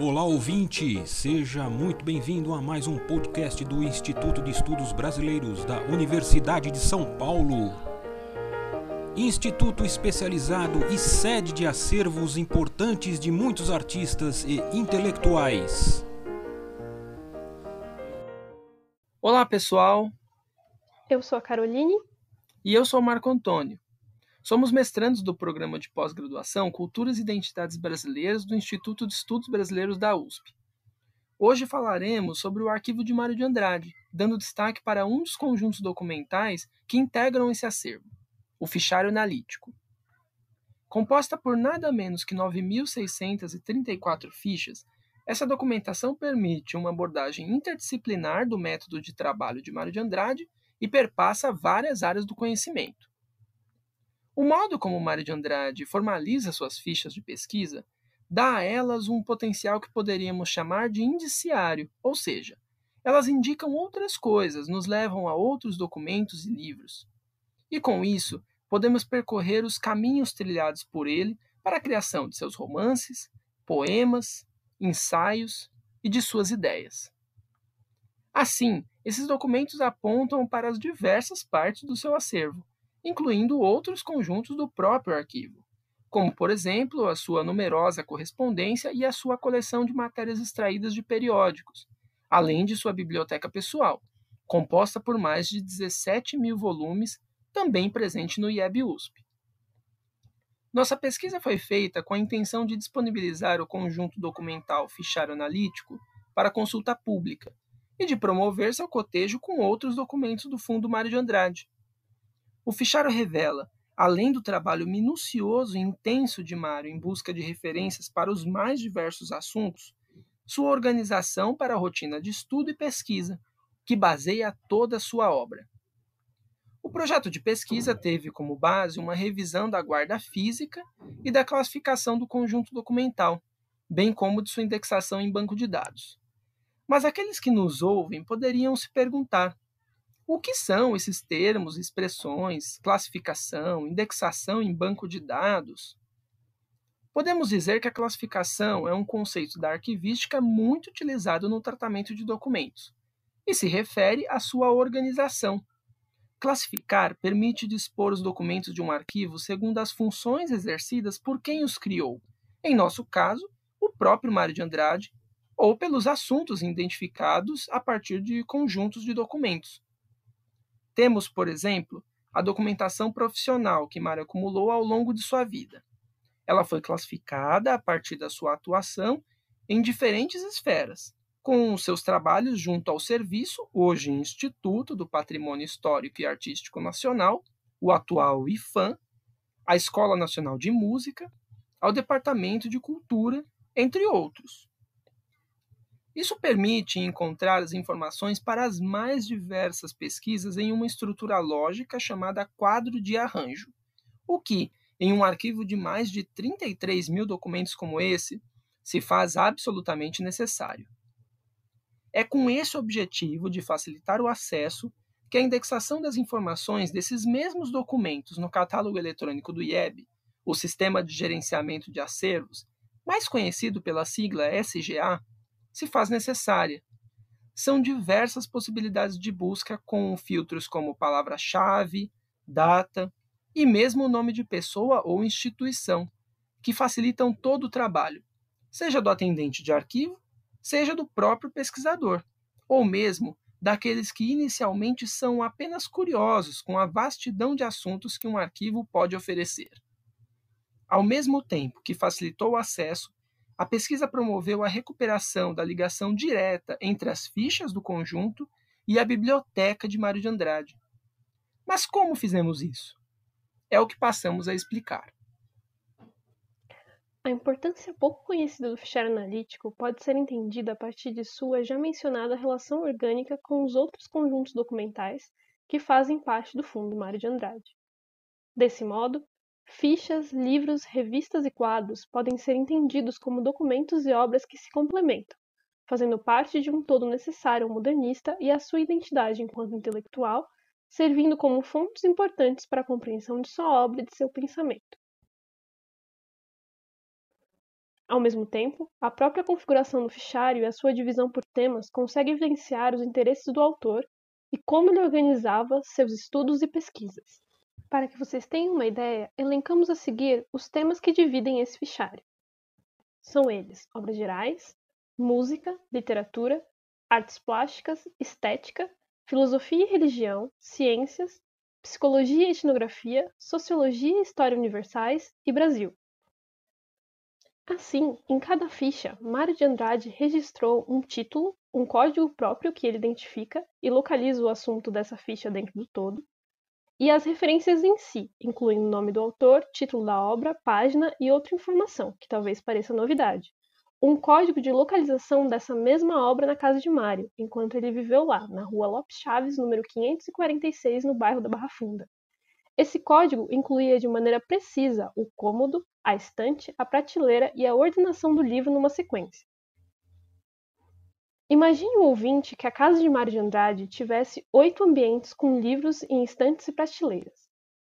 Olá ouvinte, seja muito bem-vindo a mais um podcast do Instituto de Estudos Brasileiros da Universidade de São Paulo. Instituto especializado e sede de acervos importantes de muitos artistas e intelectuais. Olá pessoal, Eu sou a Caroline. e eu sou o Marco Antônio. Somos mestrandos do programa de pós-graduação Culturas e Identidades Brasileiras do Instituto de Estudos Brasileiros da USP. Hoje falaremos sobre o arquivo de Mário de Andrade, dando destaque para um dos conjuntos documentais que integram esse acervo, o fichário analítico. Composta por nada menos que 9.634 fichas, essa documentação permite uma abordagem interdisciplinar do método de trabalho de Mário de Andrade e perpassa várias áreas do conhecimento. O modo como Mário de Andrade formaliza suas fichas de pesquisa dá a elas um potencial que poderíamos chamar de indiciário, ou seja, elas indicam outras coisas, nos levam a outros documentos e livros. E com isso, podemos percorrer os caminhos trilhados por ele para a criação de seus romances, poemas, ensaios e de suas ideias. Assim, esses documentos apontam para as diversas partes do seu acervo, incluindo outros conjuntos do próprio arquivo, como, por exemplo, a sua numerosa correspondência e a sua coleção de matérias extraídas de periódicos, além de sua biblioteca pessoal, composta por mais de 17 mil volumes, também presente no IEB USP. Nossa pesquisa foi feita com a intenção de disponibilizar o conjunto documental fichário analítico para consulta pública e de promover seu cotejo com outros documentos do Fundo Mário de Andrade. O fichário revela, além do trabalho minucioso e intenso de Mário em busca de referências para os mais diversos assuntos, sua organização para a rotina de estudo e pesquisa, que baseia toda a sua obra. O projeto de pesquisa teve como base uma revisão da guarda física e da classificação do conjunto documental, bem como de sua indexação em banco de dados. Mas aqueles que nos ouvem poderiam se perguntar: o que são esses termos, expressões, classificação, indexação em banco de dados? Podemos dizer que a classificação é um conceito da arquivística muito utilizado no tratamento de documentos e se refere à sua organização. Classificar permite dispor os documentos de um arquivo segundo as funções exercidas por quem os criou, em nosso caso, o próprio Mário de Andrade, ou pelos assuntos identificados a partir de conjuntos de documentos. Temos, por exemplo, a documentação profissional que Mário acumulou ao longo de sua vida. Ela foi classificada a partir da sua atuação em diferentes esferas, com seus trabalhos junto ao serviço, hoje Instituto do Patrimônio Histórico e Artístico Nacional, o atual IFAM, a Escola Nacional de Música, ao Departamento de Cultura, entre outros. Isso permite encontrar as informações para as mais diversas pesquisas em uma estrutura lógica chamada quadro de arranjo, o que, em um arquivo de mais de 33 mil documentos como esse, se faz absolutamente necessário. É com esse objetivo de facilitar o acesso que a indexação das informações desses mesmos documentos no catálogo eletrônico do IEB, o Sistema de Gerenciamento de Acervos, mais conhecido pela sigla SGA, se faz necessária. São diversas possibilidades de busca com filtros como palavra-chave, data e mesmo o nome de pessoa ou instituição, que facilitam todo o trabalho, seja do atendente de arquivo, seja do próprio pesquisador, ou mesmo daqueles que inicialmente são apenas curiosos com a vastidão de assuntos que um arquivo pode oferecer. Ao mesmo tempo que facilitou o acesso, a pesquisa promoveu a recuperação da ligação direta entre as fichas do conjunto e a biblioteca de Mário de Andrade. Mas como fizemos isso? É o que passamos a explicar. A importância pouco conhecida do fichário analítico pode ser entendida a partir de sua já mencionada relação orgânica com os outros conjuntos documentais que fazem parte do Fundo Mário de Andrade. Desse modo, fichas, livros, revistas e quadros podem ser entendidos como documentos e obras que se complementam, fazendo parte de um todo necessário ao modernista e à sua identidade enquanto intelectual, servindo como fontes importantes para a compreensão de sua obra e de seu pensamento. Ao mesmo tempo, a própria configuração do fichário e a sua divisão por temas consegue evidenciar os interesses do autor e como ele organizava seus estudos e pesquisas. Para que vocês tenham uma ideia, elencamos a seguir os temas que dividem esse fichário. São eles: obras gerais, música, literatura, artes plásticas, estética, filosofia e religião, ciências, psicologia e etnografia, sociologia e história universais e Brasil. Assim, em cada ficha, Mário de Andrade registrou um título, um código próprio que ele identifica e localiza o assunto dessa ficha dentro do todo, e as referências em si, incluindo o nome do autor, título da obra, página e outra informação, que talvez pareça novidade. Um código de localização dessa mesma obra na casa de Mário, enquanto ele viveu lá, na rua Lopes Chaves, número 546, no bairro da Barra Funda. Esse código incluía de maneira precisa o cômodo, a estante, a prateleira e a ordenação do livro numa sequência. Imagine o ouvinte que a casa de Mário de Andrade tivesse oito ambientes com livros em estantes e prateleiras.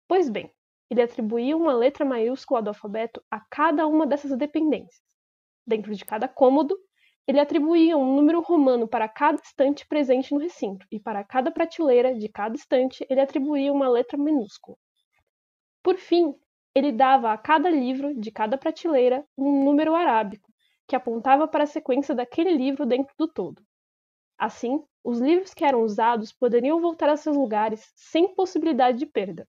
Pois bem, ele atribuía uma letra maiúscula do alfabeto a cada uma dessas dependências. Dentro de cada cômodo, ele atribuía um número romano para cada estante presente no recinto, e para cada prateleira de cada estante ele atribuía uma letra minúscula. Por fim, ele dava a cada livro de cada prateleira um número arábico, que apontava para a sequência daquele livro dentro do todo. Assim, os livros que eram usados poderiam voltar a seus lugares sem possibilidade de perda.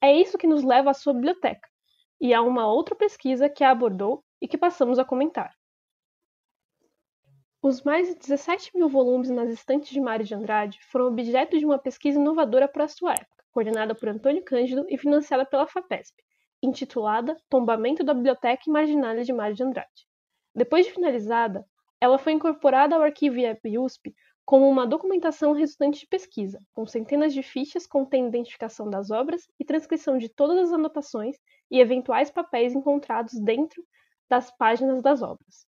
É isso que nos leva à sua biblioteca, e a uma outra pesquisa que a abordou e que passamos a comentar. Os mais de 17 mil volumes nas estantes de Mário de Andrade foram objeto de uma pesquisa inovadora para a sua época, coordenada por Antônio Cândido e financiada pela FAPESP, intitulada Tombamento da Biblioteca Imaginária de Mário de Andrade. Depois de finalizada, ela foi incorporada ao arquivo IEP USP como uma documentação resultante de pesquisa, com centenas de fichas contendo identificação das obras e transcrição de todas as anotações e eventuais papéis encontrados dentro das páginas das obras.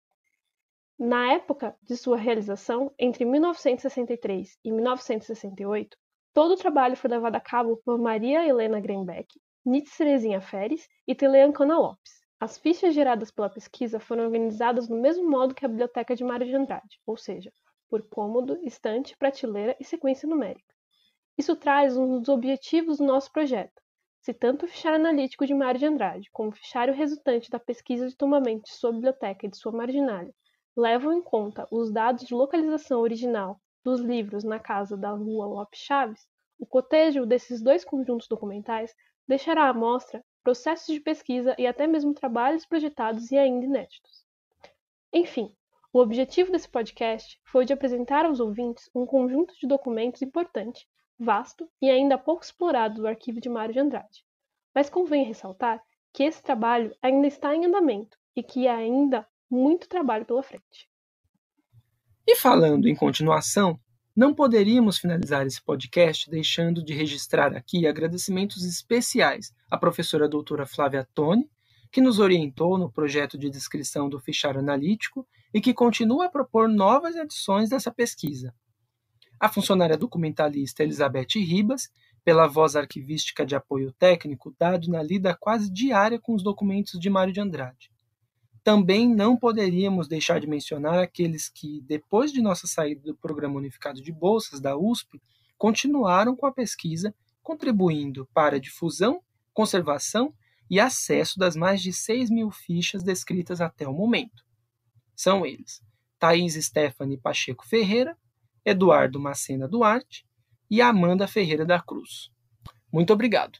Na época de sua realização, entre 1963 e 1968, todo o trabalho foi levado a cabo por Maria Helena Greenbeck, Nietzsche Terezinha Feres e Teleancona Lopes. As fichas geradas pela pesquisa foram organizadas no mesmo modo que a biblioteca de Mário de Andrade, ou seja, por cômodo, estante, prateleira e sequência numérica. Isso traz um dos objetivos do nosso projeto, se tanto o fichário analítico de Mário de Andrade como o fichário resultante da pesquisa de tombamento de sua biblioteca e de sua marginália levam em conta os dados de localização original dos livros na casa da rua Lopes Chaves, o cotejo desses dois conjuntos documentais deixará à mostra processos de pesquisa e até mesmo trabalhos projetados e ainda inéditos. Enfim, o objetivo desse podcast foi de apresentar aos ouvintes um conjunto de documentos importante vasto e ainda pouco explorado do arquivo de Mário de Andrade. Mas convém ressaltar que esse trabalho ainda está em andamento e que há ainda muito trabalho pela frente. E falando em continuação, não poderíamos finalizar esse podcast deixando de registrar aqui agradecimentos especiais à professora doutora Flávia Toni, que nos orientou no projeto de descrição do fichário analítico e que continua a propor novas edições dessa pesquisa a funcionária documentalista Elizabeth Ribas, pela voz arquivística de apoio técnico dado na lida quase diária com os documentos de Mário de Andrade. Também não poderíamos deixar de mencionar aqueles que, depois de nossa saída do Programa Unificado de Bolsas da USP, continuaram com a pesquisa, contribuindo para a difusão, conservação e acesso das mais de 6 mil fichas descritas até o momento. São eles: Thaís Stephanie Pacheco Ferreira, Eduardo Macena Duarte e Amanda Ferreira da Cruz. Muito obrigado.